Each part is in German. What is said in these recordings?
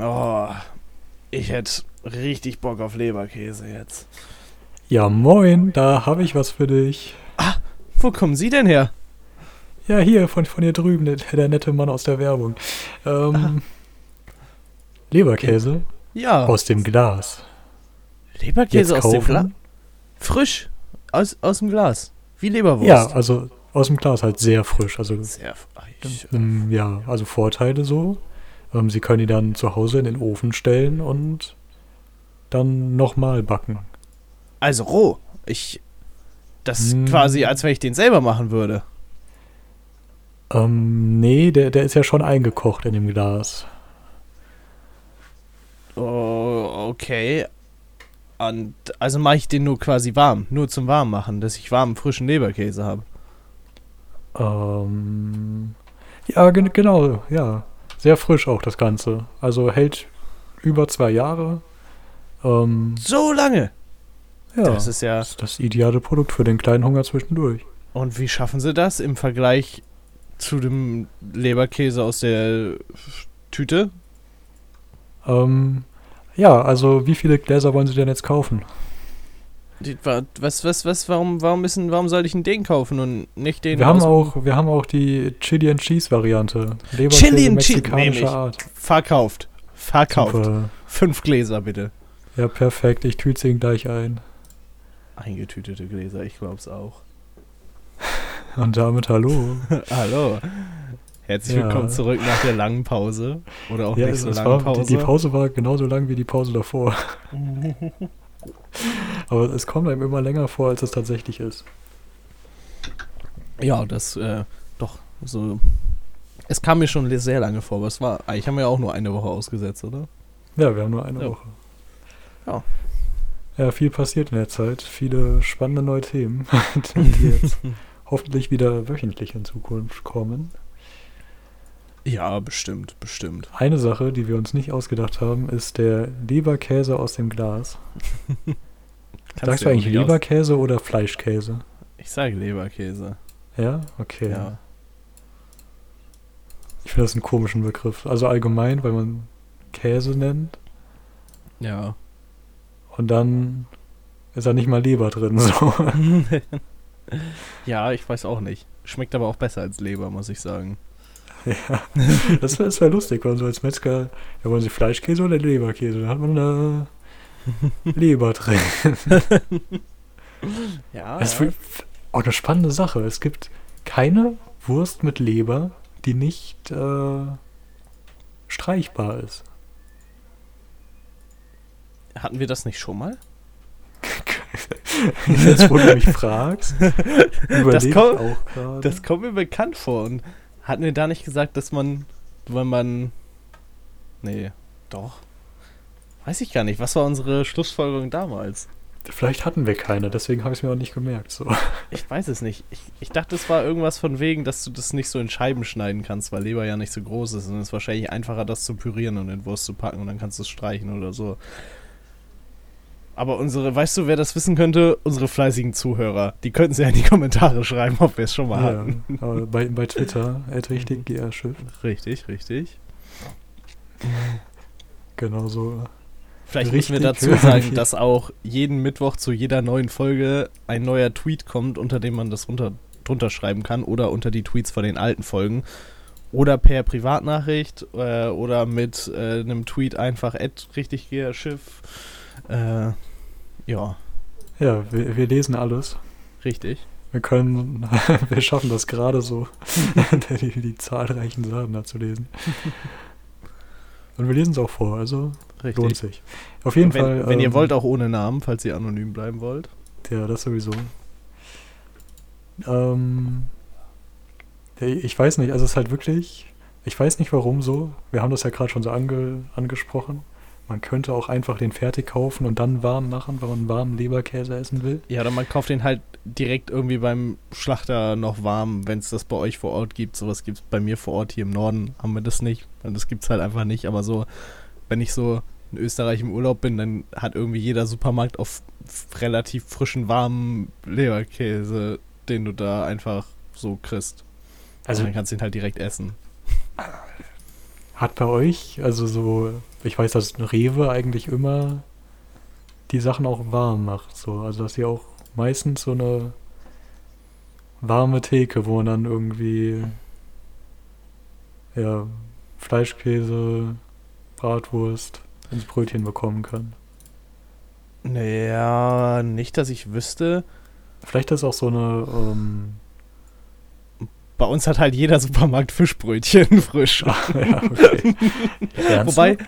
Oh, ich hätte richtig Bock auf Leberkäse jetzt. Ja, moin, da habe ich was für dich. Ah, wo kommen Sie denn her? Ja, hier, von, von hier drüben, der, der nette Mann aus der Werbung. Ähm, Leberkäse Ja. aus dem Glas. Leberkäse aus dem? Glas? Frisch. Aus, aus dem Glas. Wie Leberwurst. Ja, also aus dem Glas halt sehr frisch. Also, Sehr. Ich, ähm, ja, also Vorteile so. Ähm, Sie können die dann zu Hause in den Ofen stellen und dann nochmal backen. also roh. Ich. Das ist Hm. quasi, als wenn ich den selber machen würde. Ähm, nee, der, der ist ja schon eingekocht in dem Glas. Oh, okay. Und also mache ich den nur quasi warm. Nur zum Warm machen, dass ich warmen, frischen Leberkäse habe. Ähm, ja, gen genau, ja. Sehr frisch auch das Ganze. Also hält über zwei Jahre. Ähm, So lange. ja, Das ist ja. das ist das ideale Produkt für den kleinen Hunger zwischendurch. Und wie schaffen sie das im Vergleich zu dem Leberkäse aus der Tüte? Ähm, ja, also wie viele Gläser wollen Sie denn jetzt kaufen? Was, was, was, warum, warum müssen, warum soll ich denn den kaufen und nicht den Wir haben auch, wir haben auch die Chili and Cheese Variante. Leberkäse Chili and Cheese, mexikanischer nehm ich. Art. Verkauft. Verkauft. Super. Fünf Gläser bitte. Ja, perfekt. Ich tüte ihn gleich ein. Eingetütete Gläser, ich glaub's auch. Und damit hallo. Hallo. Herzlich Ja. willkommen zurück nach der langen Pause. Oder auch ja, nicht so war, Pause. Die, die Pause war genauso lang wie die Pause davor. Aber es kommt einem immer länger vor, als es tatsächlich ist. Ja, das, äh, doch, so. Es kam mir schon sehr lange vor, aber es war, eigentlich haben wir ja auch nur eine Woche ausgesetzt, oder? Ja, wir haben nur eine Ja. Woche. Ja. Ja, viel passiert in der Zeit. Viele spannende neue Themen, die jetzt hoffentlich wieder wöchentlich in Zukunft kommen. Ja, bestimmt, bestimmt. Eine Sache, die wir uns nicht ausgedacht haben, ist der Leberkäse aus dem Glas. Sagst du eigentlich Leberkäse oder Fleischkäse? Ich sage Leberkäse. Ja, okay. Ja. Ich finde das einen komischen Begriff. Also allgemein, weil man Käse nennt Ja. und dann ist da nicht mal Leber drin. So. ja, ich weiß auch nicht. Schmeckt aber auch besser als Leber, muss ich sagen. ja. Das wäre wär lustig, wenn man so als Metzger, ja, wollen Sie Fleischkäse oder Leberkäse? Da hat man da Leber drin. Ja. Das ist auch eine spannende Sache. Es gibt keine Wurst mit Leber, die nicht äh, streichbar ist. Hatten wir das nicht schon mal? Jetzt, wo du mich fragst, überlege ich auch gerade. Das kommt mir bekannt vor. Und hatten wir da nicht gesagt, dass man, wenn man. Nee, doch. Weiß ich gar nicht. Was war unsere Schlussfolgerung damals? Vielleicht hatten wir keine, deswegen habe ich es mir auch nicht gemerkt. So. Ich weiß es nicht. Ich, ich dachte, es war irgendwas von wegen, dass du das nicht so in Scheiben schneiden kannst, weil Leber ja nicht so groß ist. Und es ist wahrscheinlich einfacher, das zu pürieren und in Wurst zu packen und dann kannst du es streichen oder so. Aber unsere, weißt du, wer das wissen könnte? Unsere fleißigen Zuhörer. Die könnten es ja in die Kommentare schreiben, ob wir es schon mal Ja, hatten. aber bei, bei Twitter, richtig GR Schiff. Richtig, richtig. Genau so. Vielleicht müssen wir Richtig dazu sagen, dass auch jeden Mittwoch zu jeder neuen Folge ein neuer Tweet kommt, unter dem man das runter, drunter schreiben kann oder unter die Tweets von den alten Folgen. Oder per Privatnachricht äh, oder mit äh, einem Tweet einfach at richtig Schiff. Äh, ja, Ja, wir, wir lesen alles. richtig. Wir können, wir schaffen das gerade so, die, die zahlreichen Sachen da zu lesen. Und wir lesen es auch vor, also Richtig. lohnt sich. Auf jeden wenn, Fall. wenn ihr ähm, wollt, auch ohne Namen, falls ihr anonym bleiben wollt. Ja, das sowieso. Ähm, ich weiß nicht, also es ist halt wirklich, ich weiß nicht warum so. Wir haben das ja gerade schon so ange, angesprochen. Man könnte auch einfach den fertig kaufen und dann warm machen, wenn man warmen Leberkäse essen will. Ja, oder man kauft den halt direkt irgendwie beim Schlachter noch warm, wenn es das bei euch vor Ort gibt. Sowas gibt es bei mir vor Ort hier im Norden, haben wir das nicht. Und das gibt es halt einfach nicht. Aber so, wenn ich so in Österreich im Urlaub bin, dann hat irgendwie jeder Supermarkt auf relativ frischen, warmen Leberkäse, den du da einfach so kriegst. Also Also dann kannst du ihn halt direkt essen. Hat bei euch, also so, ich weiß, dass Rewe eigentlich immer die Sachen auch warm macht. So. Also dass ihr auch meistens so eine warme Theke, wo man dann irgendwie ja, Fleischkäse, Bratwurst ins Brötchen bekommen kann. Naja, nicht, dass ich wüsste. Vielleicht ist auch so eine. Ähm, Bei uns hat halt jeder Supermarkt Fischbrötchen frisch. ah, ja, okay. Wobei,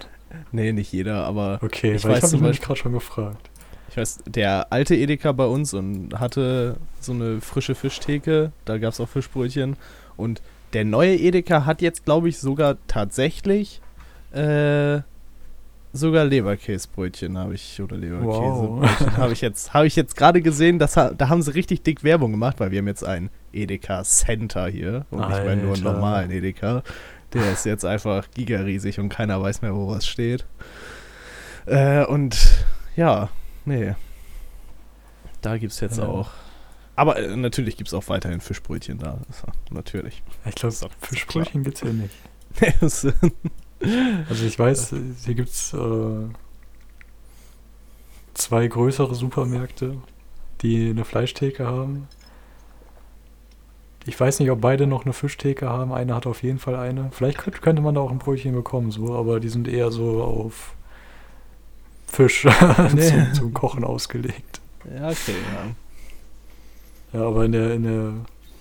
nee, nicht jeder, aber Okay, Ich weil ich weiß habe zum mich gerade schon gefragt. ich weiß, der alte Edeka bei uns und hatte so eine frische Fischtheke, da gab es auch Fischbrötchen. Und der neue Edeka hat jetzt, glaube ich, sogar tatsächlich äh, sogar Leberkäsebrötchen habe ich oder Leberkäsebrötchen habe ich jetzt habe ich jetzt gerade gesehen, dass da haben sie richtig dick Werbung gemacht, weil wir haben jetzt ein Edeka Center hier und nicht mehr nur einen Alter. normalen Edeka. Der ist jetzt einfach gigariesig und keiner weiß mehr, wo was steht. Äh, und ja, nee. Da gibt es jetzt Ja. auch. Aber äh, natürlich gibt es auch weiterhin Fischbrötchen da. natürlich. Ich glaube, Fischbrötchen gibt es hier nicht. Also ich weiß, hier gibt es äh, zwei größere Supermärkte, die eine Fleischtheke haben. Ich weiß nicht, ob beide noch eine Fischtheke haben. Einer hat auf jeden Fall eine. Vielleicht könnte, könnte man da auch ein Brötchen bekommen, so, aber die sind eher so auf Fisch Nee. zum, zum Kochen ausgelegt. ja, okay, ja. Ja, aber in der, in der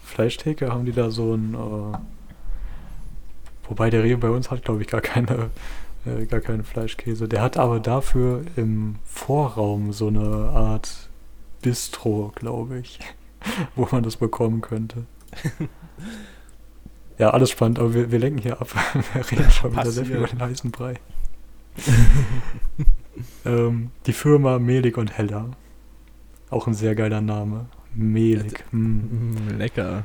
Fleischtheke haben die da so ein. Äh, wobei der Rewe bei uns hat, glaube ich, gar keine, äh, gar keinen Fleischkäse. Der hat aber dafür im Vorraum so eine Art Bistro, glaube ich, wo man das bekommen könnte. ja, alles spannend, aber wir, wir lenken hier ab. wir reden schon wieder sehr viel über den heißen Brei. ähm, die Firma Melig und Heller. Auch ein sehr geiler Name. Melig. Mm. Mm, lecker.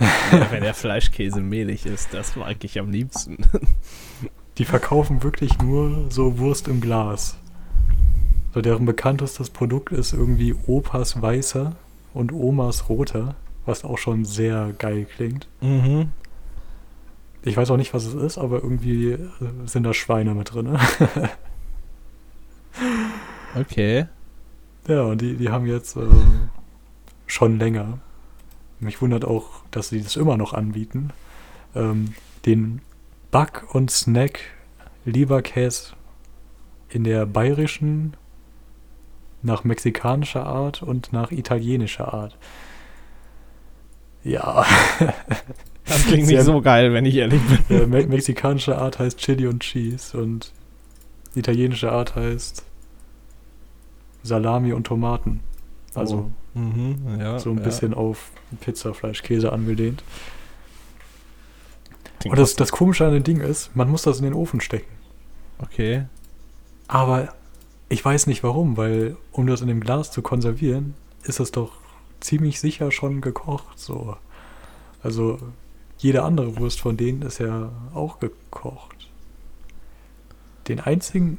Ja, Wenn der Fleischkäse mehlig ist, das mag ich am liebsten. Die verkaufen wirklich nur so Wurst im Glas. So deren bekanntestes Produkt ist irgendwie Opas Weißer und Omas Roter, was auch schon sehr geil klingt. Mhm. Ich weiß auch nicht, was es ist, aber irgendwie äh, sind da Schweine mit drin. Okay. ja, und die, die haben jetzt äh, schon länger. Mich wundert auch, dass sie das immer noch anbieten. Ähm, den Back- und Snack Leberkäse in der bayerischen, nach mexikanischer Art und nach italienischer Art. Ja, Das klingt nicht so geil, wenn ich ehrlich bin. me mexikanische Art heißt Chili und Cheese und italienische Art heißt Salami und Tomaten. Also Mhm, ja, so ein ja. bisschen auf Pizza, Fleisch, Käse angelehnt. Klingt Und das, das Komische an dem Ding ist, man muss das in den Ofen stecken. Okay. Aber ich weiß nicht warum, weil um das in dem Glas zu konservieren, ist es doch ziemlich sicher schon gekocht. So. Also jede andere Wurst von denen ist ja auch gekocht. Den einzigen.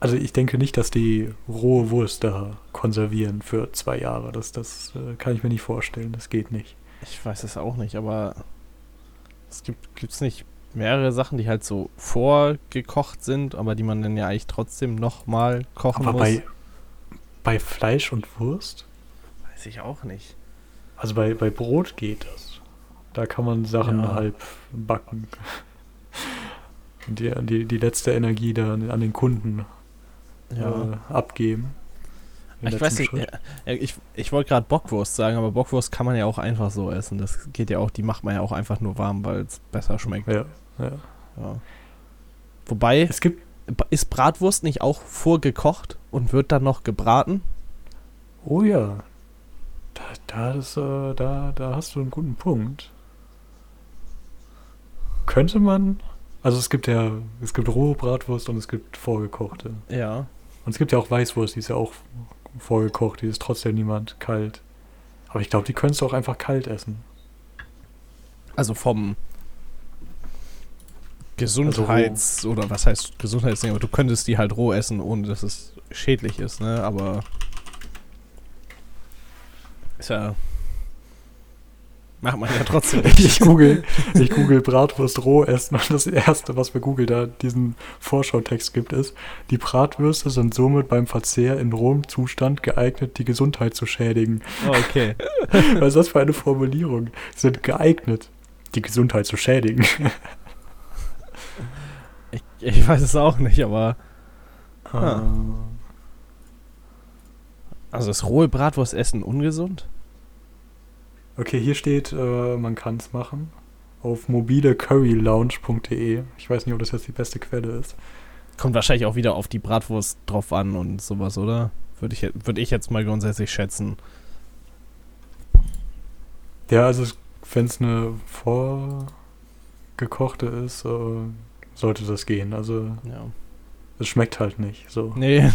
Also ich denke nicht, dass die rohe Wurst da konservieren für zwei Jahre. Das, das äh, kann ich mir nicht vorstellen. Das geht nicht. Ich weiß es auch nicht, aber es gibt gibt's nicht mehrere Sachen, die halt so vorgekocht sind, aber die man dann ja eigentlich trotzdem nochmal kochen Aber muss. bei, bei Fleisch und Wurst? weiß ich auch nicht. Also bei, bei Brot geht das. Da kann man Sachen Ja. halb backen. Die, die, die letzte Energie dann an den Kunden Ja. äh, abgeben. Ich weiß nicht, ja, ich, ich wollte gerade Bockwurst sagen, aber Bockwurst kann man ja auch einfach so essen. Das geht ja auch, die macht man ja auch einfach nur warm, weil es besser schmeckt. Ja, ja. Ja. Wobei, Es gibt, ist Bratwurst nicht auch vorgekocht und wird dann noch gebraten? oh ja, da, da, ist, äh, da, da hast du einen guten Punkt. Könnte man, also es gibt ja, es gibt rohe Bratwurst und es gibt vorgekochte. Ja. Und es gibt ja auch Weißwurst, die ist ja auch vorgekocht, die ist trotzdem niemand kalt. Aber ich glaube, die könntest du auch einfach kalt essen. Also vom Gesundheits- oder was heißt Gesundheitsding, aber du könntest die halt roh essen, ohne dass es schädlich ist, ne? Aber ist ja Macht man ja trotzdem Ich google, ich google Bratwurst roh essen und das erste, was bei Google da diesen Vorschautext gibt, ist, die Bratwürste sind somit beim Verzehr in rohem Zustand geeignet, die Gesundheit zu schädigen. Oh, okay. Was ist das für eine Formulierung? Sind geeignet, die Gesundheit zu schädigen. Ich, ich weiß es auch nicht, aber. Ah. Also ist rohe Bratwurst essen ungesund? Okay, hier steht, äh, man kann es machen. Auf mobilecurrylounge.de. Ich weiß nicht, ob das jetzt die beste Quelle ist. Kommt wahrscheinlich auch wieder auf die Bratwurst drauf an und sowas, oder? Würde ich, würd ich jetzt mal grundsätzlich schätzen. Ja, also wenn es eine vorgekochte ist, äh, sollte das gehen. Also Ja. es schmeckt halt nicht. So. Nee.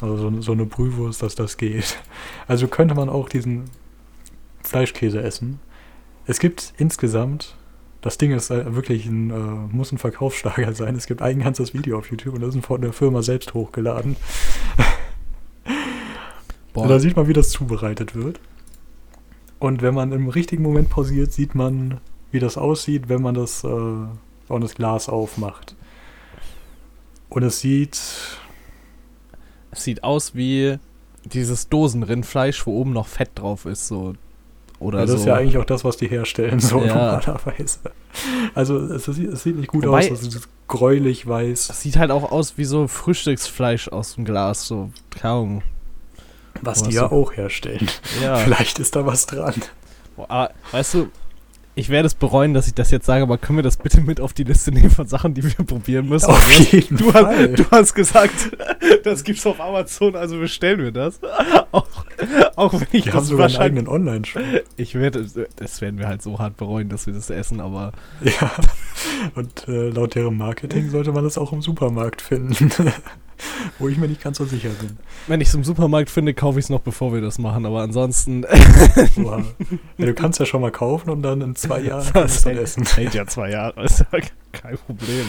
Also so, so eine Brühwurst, dass das geht. Also könnte man auch diesen Fleischkäse essen. Es gibt insgesamt, das Ding ist äh, wirklich ein, äh, muss ein Verkaufsschlager sein. Es gibt ein ganzes Video auf YouTube und das ist von der Firma selbst hochgeladen. Und da sieht man, wie das zubereitet wird. Und wenn man im richtigen Moment pausiert, sieht man, wie das aussieht, wenn man das, äh, man das Glas aufmacht. Und es sieht, Es sieht aus wie dieses Dosenrindfleisch, wo oben noch Fett drauf ist, so. Oder ja, das so. ist ja eigentlich auch das, was die herstellen, so Ja. normalerweise. Also es, sieht- es sieht nicht gut Wobei- aus, es ist gräulich weiß. Es sieht halt auch aus wie so Frühstücksfleisch aus dem Glas, so kaum. Was die ja so- auch herstellen. Ja. Vielleicht ist da was dran. Boah, aber, weißt du, ich werde es bereuen, dass ich das jetzt sage, aber können wir das bitte mit auf die Liste nehmen von Sachen, die wir probieren müssen? Auf jeden Du, Fall. hast, du hast gesagt, das gibt's auf Amazon, also bestellen wir das. Auch, auch wenn ich haben das sogar einen wahrscheinlich. eigenen Online-Shop. Ich werde, das werden wir halt so hart bereuen, dass wir das essen, aber Ja. Und äh, laut deren Marketing sollte man das auch im Supermarkt finden. Wo ich mir nicht ganz so sicher bin. wenn ich es im Supermarkt finde, kaufe ich es noch, bevor wir das machen. Aber ansonsten. Oha. Ja, du kannst ja schon mal kaufen und dann in zwei Jahren es dann essen. hält ja zwei Jahre, ist ja kein Problem.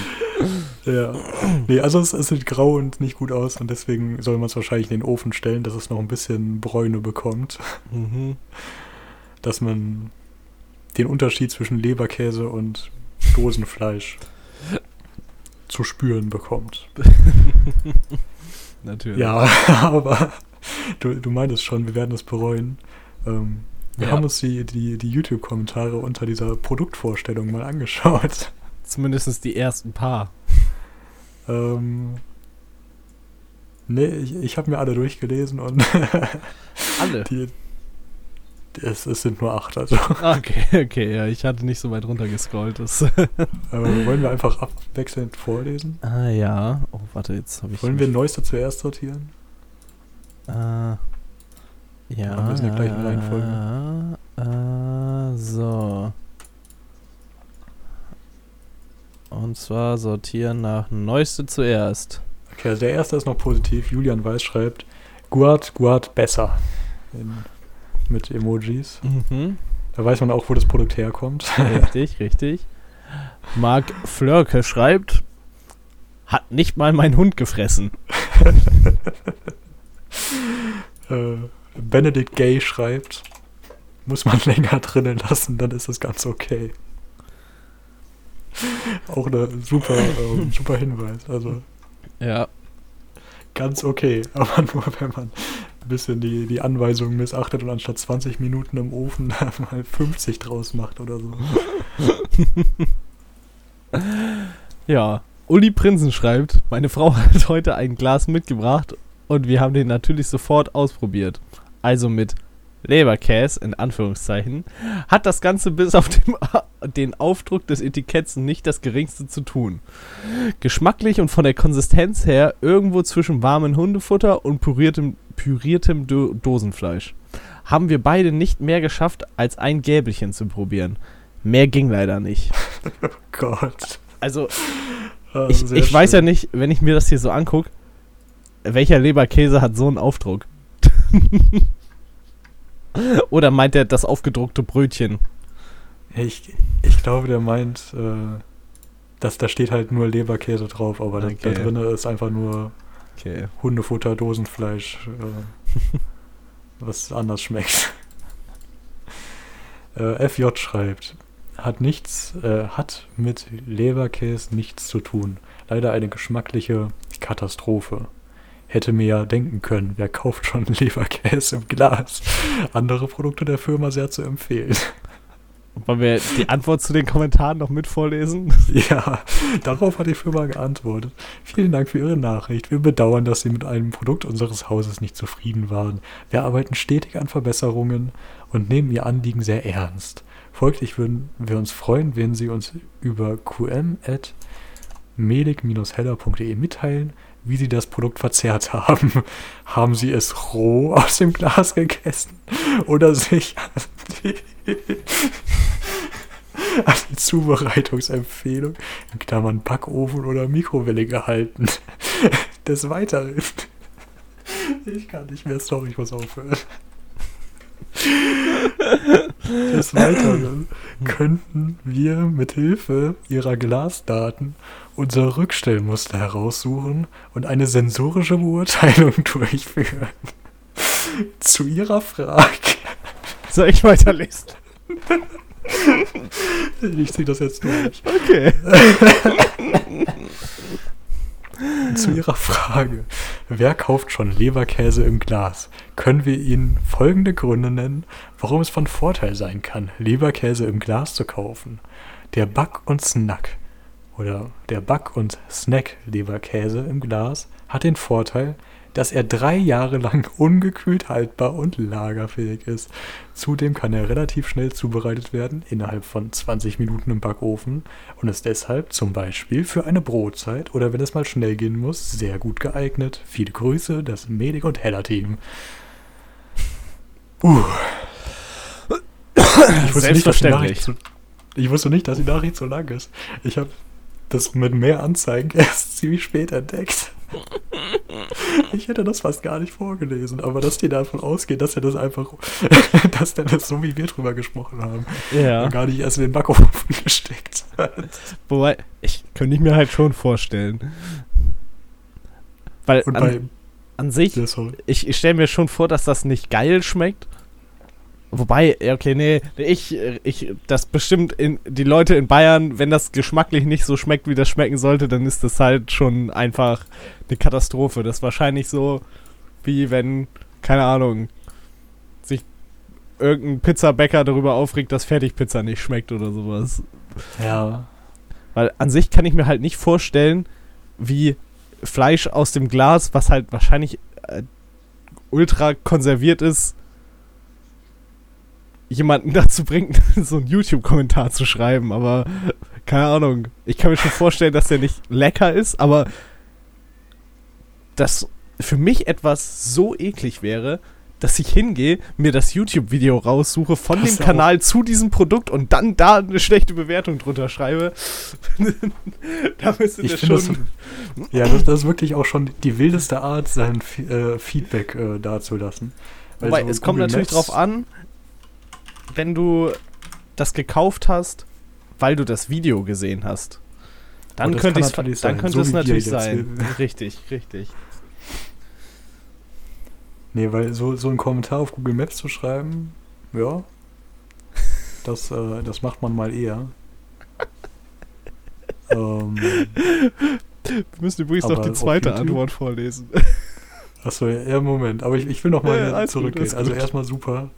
Ja. Nee, also es, es sieht grau und nicht gut aus und deswegen soll man es wahrscheinlich in den Ofen stellen, dass es noch ein bisschen Bräune bekommt. Mhm. Dass man den Unterschied zwischen Leberkäse und Dosenfleisch zu spüren bekommt. Natürlich. Ja, aber du, du meintest schon, wir werden es bereuen. Ähm, wir Ja. haben uns die, die, die YouTube-Kommentare unter dieser Produktvorstellung mal angeschaut. Zumindest die ersten paar. Ähm, nee, ich, ich habe mir alle durchgelesen und Alle. die, es, es sind nur acht. Also Okay, okay, ja, ich hatte nicht so weit runter gescrollt. Das äh, wollen wir einfach abwechselnd vorlesen? ah, ja. Oh, warte, jetzt habe ich. Wollen wir Neueste zuerst sortieren? Äh, ja. Machen wir es in der gleichen Reihenfolge. Äh, so. Und zwar sortieren nach Neueste zuerst. Okay, also der erste ist noch positiv. Julian Weiß schreibt, Guard, Guard, besser. In, mit Emojis. Mhm. Da weiß man auch, wo das Produkt herkommt. Richtig, richtig. Marc Flörke schreibt, hat nicht mal mein Hund gefressen. äh, Benedict Gay schreibt, muss man länger drinnen lassen, dann ist das ganz okay. Auch eine super, ähm, super Hinweis. Also Ja, ganz okay, aber nur wenn man bisschen die, die Anweisungen missachtet und anstatt 20 Minuten im Ofen mal 50 draus macht oder so. ja. Uli Prinzen schreibt, meine Frau hat heute ein Glas mitgebracht und wir haben den natürlich sofort ausprobiert. Also mit Leberkäse, in Anführungszeichen, hat das Ganze bis auf dem, den Aufdruck des Etiketts nicht das geringste zu tun. Geschmacklich und von der Konsistenz her irgendwo zwischen warmem Hundefutter und püriertem, püriertem Do Dosenfleisch. Haben wir beide nicht mehr geschafft, als ein Gäbelchen zu probieren. Mehr ging leider nicht. Gott. Also, Ah, ich, ich weiß ja nicht, wenn ich mir das hier so angucke, welcher Leberkäse hat so einen Aufdruck? Oder meint er das aufgedruckte Brötchen? Ich, ich glaube, der meint, äh, dass da steht halt nur Leberkäse drauf, aber da, da Okay. drin ist einfach nur Okay. Hundefutter, Dosenfleisch, äh, was anders schmeckt. Äh, FJ schreibt, hat nichts, äh, hat mit Leberkäse nichts zu tun. Leider eine geschmackliche Katastrophe. Hätte mir ja denken können, wer kauft schon Leberkäse im Glas? Andere Produkte der Firma sehr zu empfehlen. Wollen wir die Antwort zu den Kommentaren noch mit vorlesen? Ja, darauf hat die Firma geantwortet. Vielen Dank für Ihre Nachricht. Wir bedauern, dass Sie mit einem Produkt unseres Hauses nicht zufrieden waren. Wir arbeiten stetig an Verbesserungen und nehmen Ihr Anliegen sehr ernst. Folglich würden wir uns freuen, wenn Sie uns über qm.medig-heller.de mitteilen, wie Sie das Produkt verzehrt haben. Haben Sie es roh aus dem Glas gegessen oder sich an die Zubereitungsempfehlung in Klammern Backofen oder Mikrowelle gehalten. Des Weiteren. Ich kann nicht mehr, sorry, ich muss aufhören. Des Weiteren könnten wir mit Hilfe ihrer Glasdaten unser Rückstellmuster heraussuchen und eine sensorische Beurteilung durchführen. Zu ihrer Frage. Soll ich weiterlesen? Ich ziehe das jetzt durch. Okay. Zu Ihrer Frage, wer kauft schon Leberkäse im Glas? Können wir Ihnen folgende Gründe nennen, warum es von Vorteil sein kann, Leberkäse im Glas zu kaufen. Der Back- und Snack oder der Back- und Snack-Leberkäse im Glas hat den Vorteil, dass er drei Jahre lang ungekühlt haltbar und lagerfähig ist. Zudem kann er relativ schnell zubereitet werden, innerhalb von 20 Minuten im Backofen und ist deshalb zum Beispiel für eine Brotzeit oder wenn es mal schnell gehen muss, sehr gut geeignet. Viele Grüße, das Medic und Heller Team. Uh. Ich wusste, nicht, dass die Nachricht ich wusste nicht, dass die Nachricht so lang ist. Ich habe das mit mehr Anzeigen erst ziemlich spät entdeckt. Ich hätte das fast gar nicht vorgelesen, aber dass die davon ausgeht, dass er das einfach, dass der das so wie wir drüber gesprochen haben, Ja. gar nicht erst in den Backofen gesteckt hat. Wobei, ich könnte ich mir halt schon vorstellen. Weil Und an, bei, an sich, ja, ich, ich stelle mir schon vor, dass das nicht geil schmeckt. Wobei, okay, nee, ich, ich, das bestimmt in, die Leute in Bayern, wenn das geschmacklich nicht so schmeckt, wie das schmecken sollte, dann ist das halt schon einfach eine Katastrophe. Das ist wahrscheinlich so, wie wenn, keine Ahnung, sich irgendein Pizzabäcker darüber aufregt, dass Fertigpizza nicht schmeckt oder sowas. Ja, Weil an sich kann ich mir halt nicht vorstellen, wie Fleisch aus dem Glas, was halt wahrscheinlich äh, ultra konserviert ist, jemanden dazu bringt, so einen YouTube-Kommentar zu schreiben. Aber keine Ahnung. Ich kann mir schon vorstellen, dass der nicht lecker ist, aber dass für mich etwas so eklig wäre, dass ich hingehe, mir das YouTube-Video raussuche von Das dem. Kanal zu diesem Produkt und dann da eine schlechte Bewertung drunter schreibe. da müsste ich finde das, schon. ja das, das ist wirklich auch schon die wildeste Art, sein F äh, Feedback äh, dazulassen. Weil Wobei, so es kommt natürlich drauf an, wenn du das gekauft hast, weil du das Video gesehen hast. Dann Oh, könnte es natürlich dann sein, könnte so es natürlich sein. Richtig, richtig. Nee, weil so, so einen Kommentar auf Google Maps zu schreiben, ja, das, äh, das macht man mal eher. ähm, Wir müssen übrigens noch die zweite? Antwort vorlesen. achso, ja, Moment. Aber ich, ich will noch mal Ja, gut, zurückgehen. also erstmal super.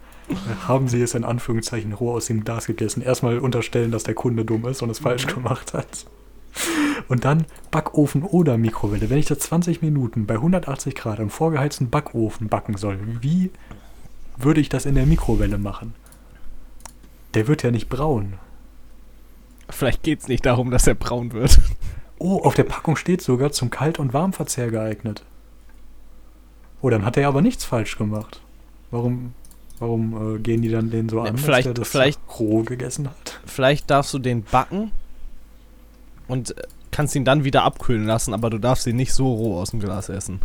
Haben Sie es in Anführungszeichen roh aus dem Glas gegessen? Erstmal unterstellen, dass der Kunde dumm ist und es falsch Mhm. gemacht hat. Und dann Backofen oder Mikrowelle. Wenn ich das 20 Minuten bei 180 Grad im vorgeheizten Backofen backen soll, wie würde ich das in der Mikrowelle machen? Der wird ja nicht braun. Vielleicht geht es nicht darum, dass er braun wird. Oh, auf der Packung steht sogar zum Kalt- und Warmverzehr geeignet. Oh, dann hat er aber nichts falsch gemacht. Warum, warum äh, gehen die dann den so Ja, an, vielleicht- dass der das vielleicht- roh gegessen hat? Vielleicht darfst du den backen und äh, kannst ihn dann wieder abkühlen lassen, aber du darfst ihn nicht so roh aus dem Glas essen.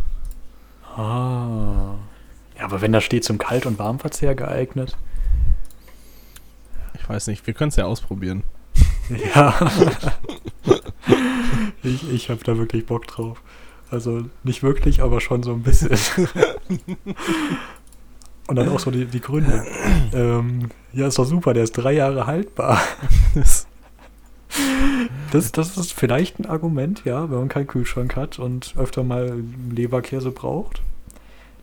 Ah. Ja, aber wenn da steht zum Kalt- und Warmverzehr geeignet. Ich weiß nicht, wir können es ja ausprobieren. Ja. ich ich habe da wirklich Bock drauf. Also nicht wirklich, aber schon so ein bisschen. Und dann auch so die, die Gründe. ähm, ja, ist doch super, der ist drei Jahre haltbar. Das, das ist vielleicht ein Argument, ja, wenn man keinen Kühlschrank hat und öfter mal Leberkäse braucht.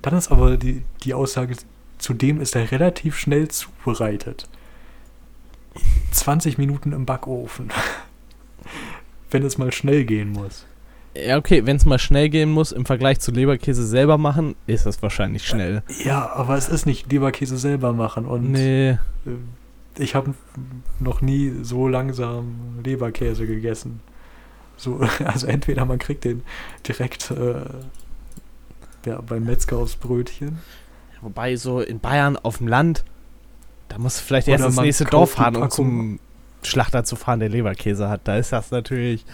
Dann ist aber die, die Aussage, zudem ist er relativ schnell zubereitet. 20 Minuten im Backofen. wenn es mal schnell gehen muss. Ja, okay, wenn es mal schnell gehen muss, im Vergleich zu Leberkäse selber machen, ist das wahrscheinlich schnell. Ja, aber es ist nicht Leberkäse selber machen und Nee, äh, ich habe noch nie so langsam Leberkäse gegessen. So, also entweder man kriegt den direkt äh, ja, beim Metzger aufs Brötchen. wobei so in Bayern auf dem Land, da musst du vielleicht Oder erst ins nächste Dorf fahren, um zum Schlachter zu fahren, der Leberkäse hat. Da ist das natürlich,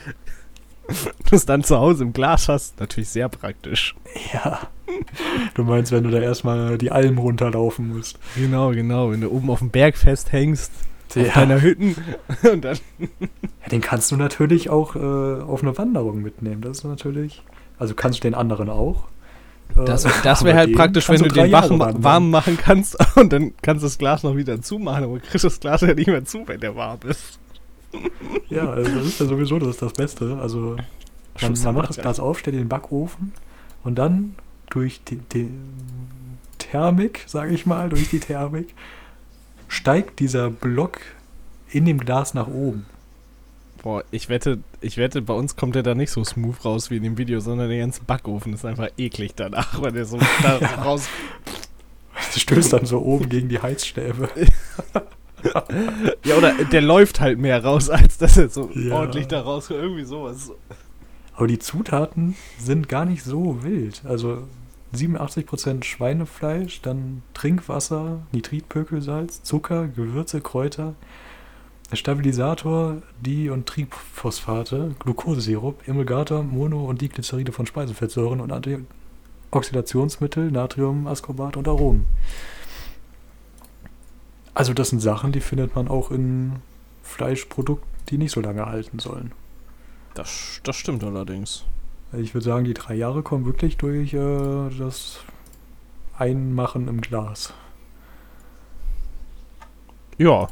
du es dann zu Hause im Glas hast, natürlich sehr praktisch. Ja. Du meinst, wenn du da erstmal die Alm runterlaufen musst. Genau, genau. Wenn du oben auf dem Berg festhängst, auf deiner Hütten und dann Ja, den kannst du natürlich auch äh, auf eine Wanderung mitnehmen. Das ist natürlich. Also kannst du den anderen auch. Äh, Das, das aber wäre halt praktisch, wenn du drei den wachen, warm machen kannst und dann kannst du das Glas noch wieder zumachen, aber du kriegst das Glas ja nicht mehr zu, wenn der warm ist. Ja, also das ist ja sowieso das, ist das Beste. Also man, man macht das Glas auf, stellt in den Backofen und dann durch die, die Thermik, sage ich mal, durch die Thermik, steigt dieser Block in dem Glas nach oben. Boah, ich wette, ich wette, bei uns kommt der da nicht so smooth raus wie in dem Video, sondern der ganze Backofen ist einfach eklig danach, weil der so da raus. Das stößt dann so oben gegen die Heizstäbe. Ja, oder der läuft halt mehr raus, als dass er so Ja. ordentlich da raus. Irgendwie sowas. Aber die Zutaten sind gar nicht so wild. Also 87% Schweinefleisch, dann Trinkwasser, Nitritpökelsalz, Zucker, Gewürze, Kräuter, Stabilisator, Di- und Triphosphate, Glukosesirup, Emulgator, Mono- und Diglyceride von Speisefettsäuren und Antioxidationsmittel, Natrium, Ascorbat und Aromen. Also das sind Sachen, die findet man auch in Fleischprodukten, die nicht so lange halten sollen. Das, das stimmt allerdings. Ich würde sagen, die drei Jahre kommen wirklich durch äh, das Einmachen im Glas. Ja,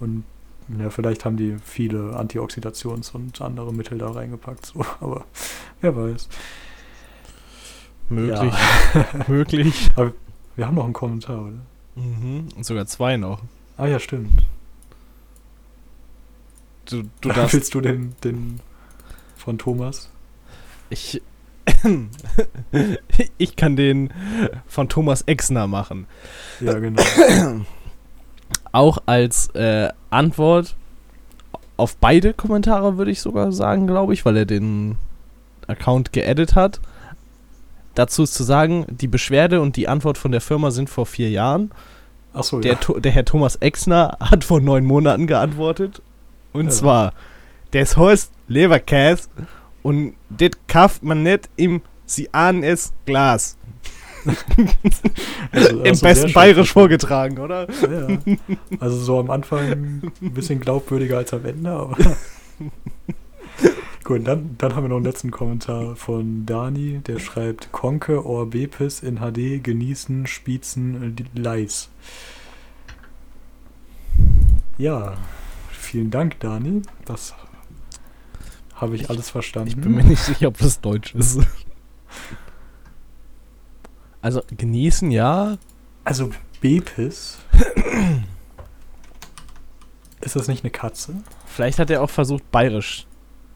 Und ja, vielleicht haben die viele Antioxidations- und andere Mittel da reingepackt, so, aber wer weiß. möglich. Ja. möglich. Wir haben noch einen Kommentar, oder? Mhm. Und sogar zwei noch. Ah ja, stimmt. Du, du darfst. Willst du den, den von Thomas? Ich. ich kann den von Thomas Exner machen. Ja, genau. Auch als äh, Antwort auf beide Kommentare, würde ich sogar sagen, glaube ich, weil er den Account geedit hat. Dazu ist zu sagen, die Beschwerde und die Antwort von der Firma sind vor vier Jahren. Achso, Der, ja. Der Herr Thomas Exner hat vor neun Monaten geantwortet. Und Ja. zwar, das heißt Leberkäse und das kauft man nicht im, Sie ahnen es, Glas. Also, Im also sehr besten. Bayerisch vorgetragen, oder? Ja. Also so am Anfang ein bisschen glaubwürdiger als am Ende, aber. Gut, dann, dann haben wir noch einen letzten Kommentar von Dani, der schreibt Konke or Bepis in HD genießen, spiezen, äh, leis. Ja, vielen Dank, Dani. Das habe ich, alles verstanden. Ich bin mir nicht sicher, ob das Deutsch ist. Also genießen ja. also Bepis. Ist das nicht eine Katze? Vielleicht hat er auch versucht, bayerisch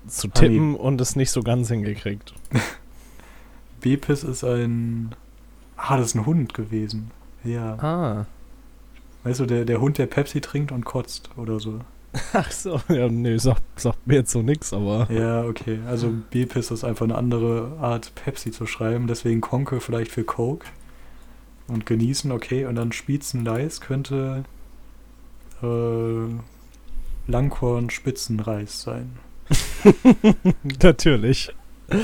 zu tippen und es nicht so ganz hingekriegt. Bepis ist ein. Ah, das ist ein Hund gewesen. Ja. Ah. Weißt du, der, der Hund, der Pepsi trinkt und kotzt oder so. Ach so, ja, nee, sagt, sagt mir jetzt so nix, aber. Ja, okay. Also Bepis ist einfach eine andere Art, Pepsi zu schreiben. Deswegen Konke vielleicht für Coke. Und genießen, okay. Und dann Spitzenleis könnte äh, Langkorn Spitzenreis sein. Natürlich.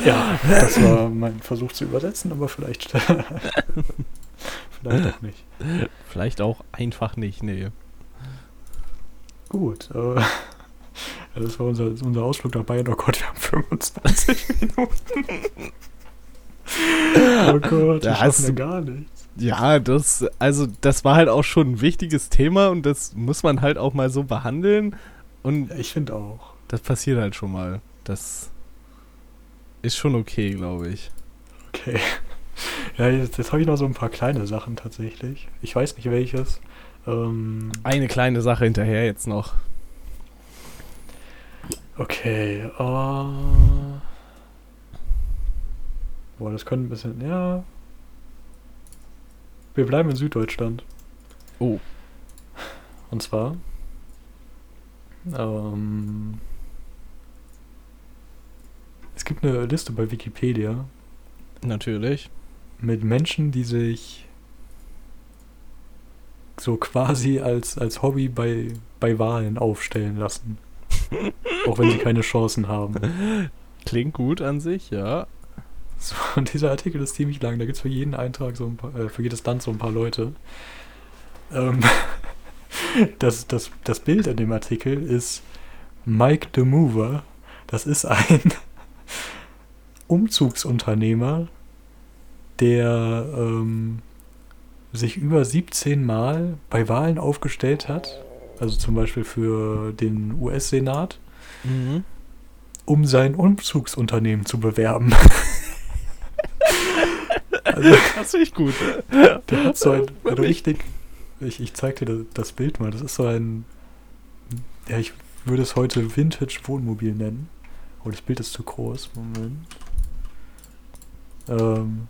Ja, das war mein Versuch zu übersetzen, aber vielleicht, vielleicht auch nicht. Vielleicht auch einfach nicht, nee. Gut, äh, ja, das war unser, unser Ausflug nach Bayern. Oh Gott, wir haben 25 Minuten. Oh Gott, wir Da schaffen hast ja du- gar nichts. Ja, das, also das war halt auch schon ein wichtiges Thema und das muss man halt auch mal so behandeln. Und Ich finde auch. Das passiert halt schon mal. Das ist schon okay, glaube ich. Okay. Ja, jetzt, jetzt habe ich noch so ein paar kleine Sachen tatsächlich. Ich weiß nicht welches. Ähm, Eine kleine Sache hinterher jetzt noch. okay. Äh, boah, das könnte ein bisschen. Ja. Wir bleiben in Süddeutschland. Oh. Und zwar. Ähm, es gibt eine Liste bei Wikipedia Natürlich. mit Menschen, die sich so quasi als, als Hobby bei, bei Wahlen aufstellen lassen. Auch wenn sie keine Chancen haben. Klingt gut an sich, ja. So, und dieser Artikel ist ziemlich lang. Da gibt es für jeden Eintrag so ein paar, äh, für jedes Land so ein paar Leute. Ähm, das, das, das Bild in dem Artikel ist Mike the Mover. Das ist ein Umzugsunternehmer, der ähm, sich über 17 Mal bei Wahlen aufgestellt hat. Also zum Beispiel für den US-Senat, Mhm. um sein Umzugsunternehmen zu bewerben. also, Das finde ich gut. Der hat so ein, nicht? richtig. Ich, ich zeig dir das, das Bild mal. Das ist so ein. Ja, ich würde es heute Vintage-Wohnmobil nennen. Oh, das Bild ist zu groß. Moment. Ähm,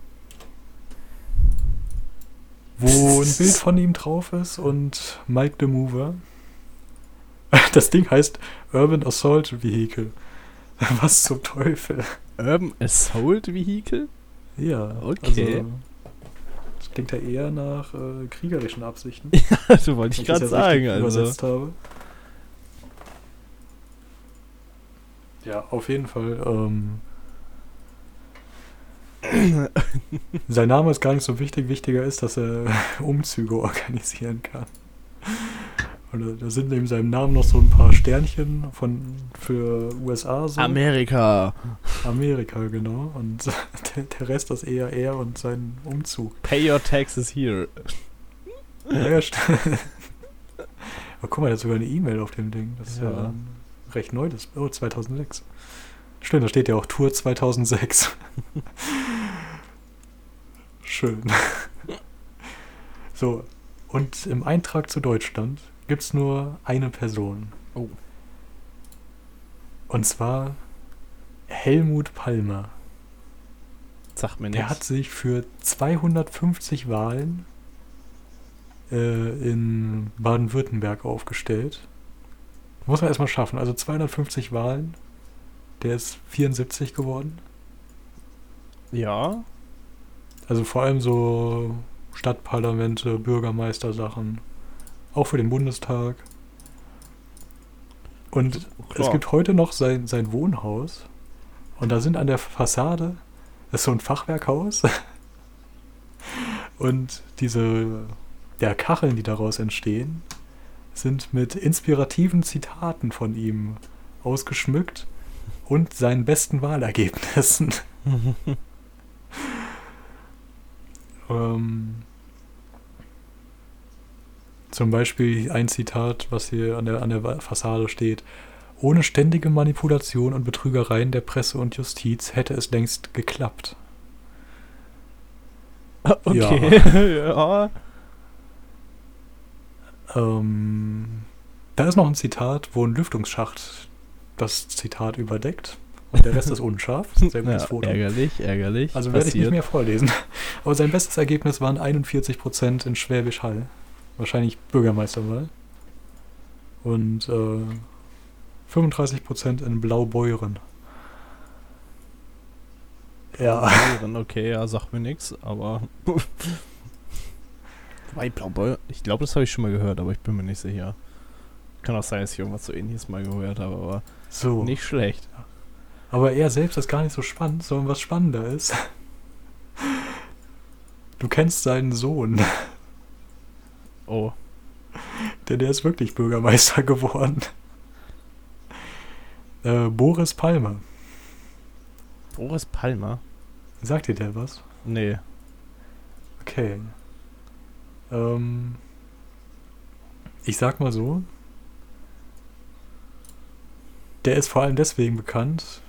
wo ein Bild von ihm drauf ist und Mike the Mover. Das Ding heißt Urban Assault Vehicle. Was zum Teufel? Urban Assault Vehicle? Ja, Okay. Also, das klingt ja eher nach äh, kriegerischen Absichten. Also wollte ich gerade richtig sagen. Also. Übersetzt habe. Ja, auf jeden Fall. Ähm, sein Name ist gar nicht so wichtig. Wichtiger ist, dass er Umzüge organisieren kann. Und da- sind neben seinem Namen noch so ein paar Sternchen von für USA so. Amerika. Amerika, genau. Und der, der Rest ist eher er und sein Umzug. Pay your taxes here. Ja, ja, stimmt. Aber guck mal, da ist sogar eine E-Mail auf dem Ding. Das ist ja, Ja. recht neu. Das, oh, 2006. Stimmt, da steht ja auch Tour 2006. Schön. So, und im Eintrag zu Deutschland gibt es nur eine Person. Oh. Und zwar Helmut Palmer. Sagt mir Der nichts. hat sich für 250 Wahlen äh, in Baden-Württemberg aufgestellt. Muss man erstmal schaffen. Also 250 Wahlen. Der ist 74 geworden. Ja. Also vor allem so Stadtparlamente, Bürgermeistersachen. Auch für den Bundestag. Und es Klar. gibt heute noch sein, sein Wohnhaus. Und da sind an der Fassade, das ist so ein Fachwerkhaus. Und diese ja, Kacheln, die daraus entstehen, sind mit inspirativen Zitaten von ihm ausgeschmückt und seinen besten Wahlergebnissen. Ähm, zum Beispiel ein Zitat, was hier an der, an der Fassade steht. Ohne ständige Manipulation und Betrügereien der Presse und Justiz hätte es längst geklappt. Okay. Ja. Ähm, da ist noch ein Zitat, wo ein Lüftungsschacht das Zitat überdeckt und der Rest ist unscharf. Sehr gutes ja Foto. ärgerlich, ärgerlich. Also werde ich nicht mehr vorlesen. Aber sein bestes Ergebnis waren 41% in Schwäbisch Hall. Wahrscheinlich Bürgermeisterwahl. Und äh, 35% in Blaubeuren. Ja. Bayern, Okay, ja, sagt mir nichts, aber. Wobei, Blaubeuren, ich glaube, das habe ich schon mal gehört, aber ich bin mir nicht sicher. Kann auch sein, dass ich irgendwas so ähnliches mal gehört habe, aber So. nicht schlecht. Aber er selbst ist gar nicht so spannend, sondern was spannender ist. Du kennst seinen Sohn, Oh, denn der ist wirklich Bürgermeister geworden. Äh, Boris Palmer. Boris Palmer? Sagt dir der was? Nee. Okay. Ähm, ich sag mal so, der ist vor allem deswegen bekannt,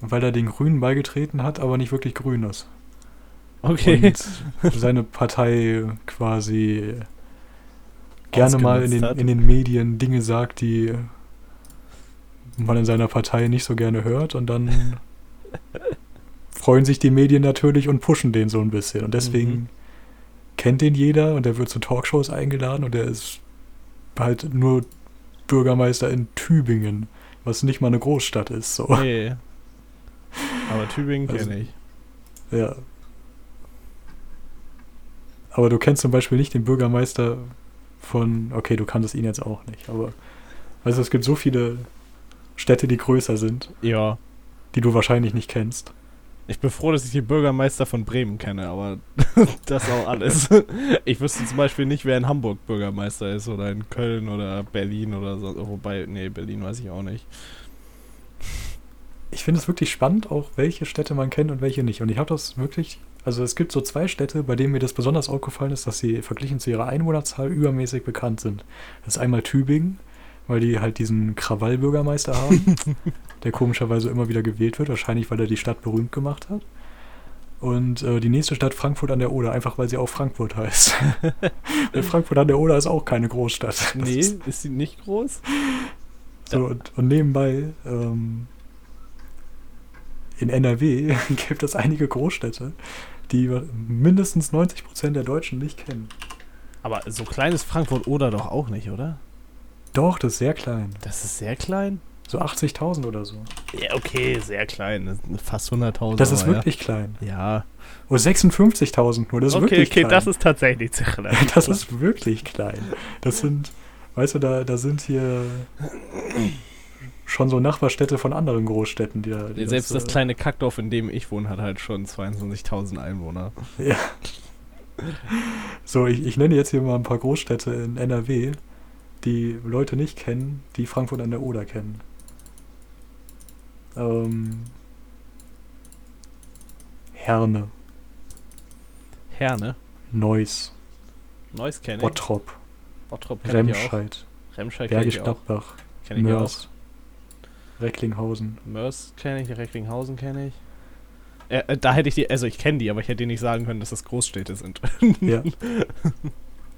weil er den Grünen beigetreten hat, aber nicht wirklich grün ist. Okay. Und seine Partei quasi gerne mal in den, hat. in den Medien Dinge sagt, die man in seiner Partei nicht so gerne hört und dann freuen sich die Medien natürlich und pushen den so ein bisschen. Und deswegen Mhm. kennt den jeder und er wird zu Talkshows eingeladen und er ist halt nur Bürgermeister in Tübingen, was nicht mal eine Großstadt ist. So. Nee. Aber Tübingen Also- kenne ich. Ja. Aber du kennst zum Beispiel nicht den Bürgermeister von, okay, du kanntest ihn jetzt auch nicht, aber also es gibt so viele Städte, die größer sind, Ja. die du wahrscheinlich nicht kennst. Ich bin froh, dass ich den Bürgermeister von Bremen kenne, aber das auch alles. Ich wüsste zum Beispiel nicht, wer in Hamburg Bürgermeister ist oder in Köln oder Berlin oder so. Wobei, nee, Berlin weiß ich auch nicht. Ich finde es wirklich spannend, auch welche Städte man kennt und welche nicht. Und ich habe das wirklich, also es gibt so zwei Städte, bei denen mir das besonders aufgefallen ist, dass sie verglichen zu ihrer Einwohnerzahl übermäßig bekannt sind. Das ist einmal Tübingen, weil die halt diesen Krawallbürgermeister haben, der komischerweise immer wieder gewählt wird, wahrscheinlich weil er die Stadt berühmt gemacht hat. Und äh, die nächste Stadt Frankfurt an der Oder, einfach weil sie auch Frankfurt heißt. weil Frankfurt an der Oder ist auch keine Großstadt. Das Nee, ist- ist sie nicht groß? so, und, und nebenbei, ähm, in NRW gibt es einige Großstädte, die mindestens 90% der Deutschen nicht kennen. Aber so klein ist Frankfurt oder doch auch nicht, oder? Doch, das ist sehr klein. Das ist sehr klein? So 80.000 oder so. Ja, okay, sehr klein. Das Fast 100.000. Das ist aber wirklich klein. Ja. ja. Oh, 56.000 nur, das ist okay, wirklich okay, klein. das ist tatsächlich zu klein. das ist wirklich klein. Das sind, weißt du, da, da sind hier schon so Nachbarstädte von anderen Großstädten, die da. Die Selbst das äh, kleine Kackdorf, in dem ich wohne, hat halt schon 22.000 Einwohner. Ja. So, ich, ich nenne jetzt hier mal ein paar Großstädte in NRW, die Leute nicht kennen, die Frankfurt an der Oder kennen. Ähm, Herne, Herne. Neuss, Neuss kenne ich. Bottrop, Bottrop kenne ich auch. Remscheid, Remscheid kenne ich auch. Gladbach, Kenne ich auch. Mörs, Recklinghausen. Mörs kenne ich, Recklinghausen kenne ich. Äh, äh, da hätte ich die, also ich kenne die, aber ich hätte dir nicht sagen können, dass das Großstädte sind. Ja.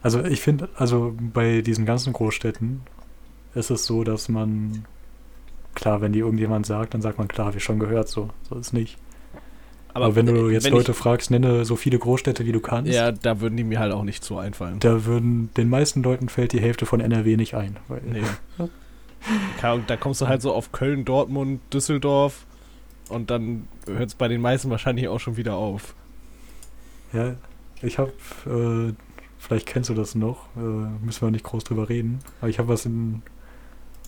Also ich finde, also bei diesen ganzen Großstädten ist es so, dass man, klar, wenn die irgendjemand sagt, dann sagt man, klar, wie schon gehört, so. So ist nicht. Aber, wenn du jetzt wenn Leute ich, fragst, nenne so viele Großstädte, wie du kannst, Ja, da würden die mir halt auch nicht so einfallen. da würden den meisten Leuten fällt die Hälfte von NRW nicht ein. Weil, Nee. Da kommst du halt so auf Köln, Dortmund, Düsseldorf und dann hört es bei den meisten wahrscheinlich auch schon wieder auf. Ja, ich habe, äh, vielleicht kennst du das noch, äh, müssen wir nicht groß drüber reden, aber ich habe was in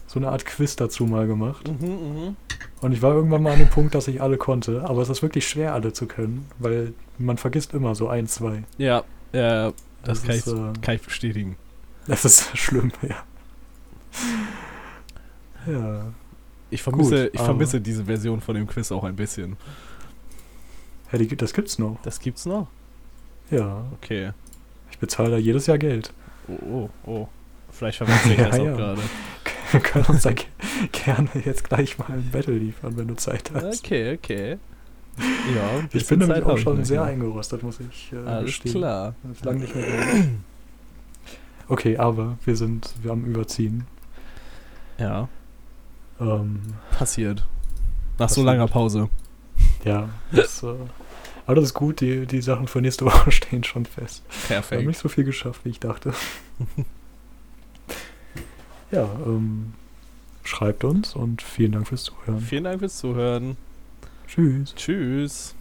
so eine Art Quiz dazu mal gemacht. Mhm, mhm. Und ich war irgendwann mal an dem Punkt, dass ich alle konnte, aber es ist wirklich schwer, alle zu können, weil man vergisst immer so ein, zwei. Ja, ja, das kann, ist, ich, äh, kann ich bestätigen. das ist schlimm, ja. Ja. Ich vermisse, gut, ich vermisse diese Version von dem Quiz auch ein bisschen. ja die, gibt- das gibt's noch. Das gibt's noch? Ja. Okay. Bezahle da jedes Jahr Geld. Oh, oh, oh. Vielleicht verwechsel ich Ja, das auch ja. gerade. Wir können uns da ge gerne jetzt gleich mal ein Battle liefern, wenn du Zeit hast. Okay, okay. Ja, Ich bin nämlich Zeit auch schon sehr eingerostet, muss ich äh, Alles gestehen. klar. Das lange nicht mehr. Okay, aber wir sind, wir haben überziehen. Ja, Ähm, passiert. Nach so Passiert. langer Pause. ja, das, äh, ist gut, die, die Sachen für nächste Woche stehen schon fest. Wir haben Perfekt. nicht so viel geschafft, wie ich dachte. ja, ähm, schreibt uns und vielen Dank fürs Zuhören. Vielen Dank fürs Zuhören. Tschüss. Tschüss.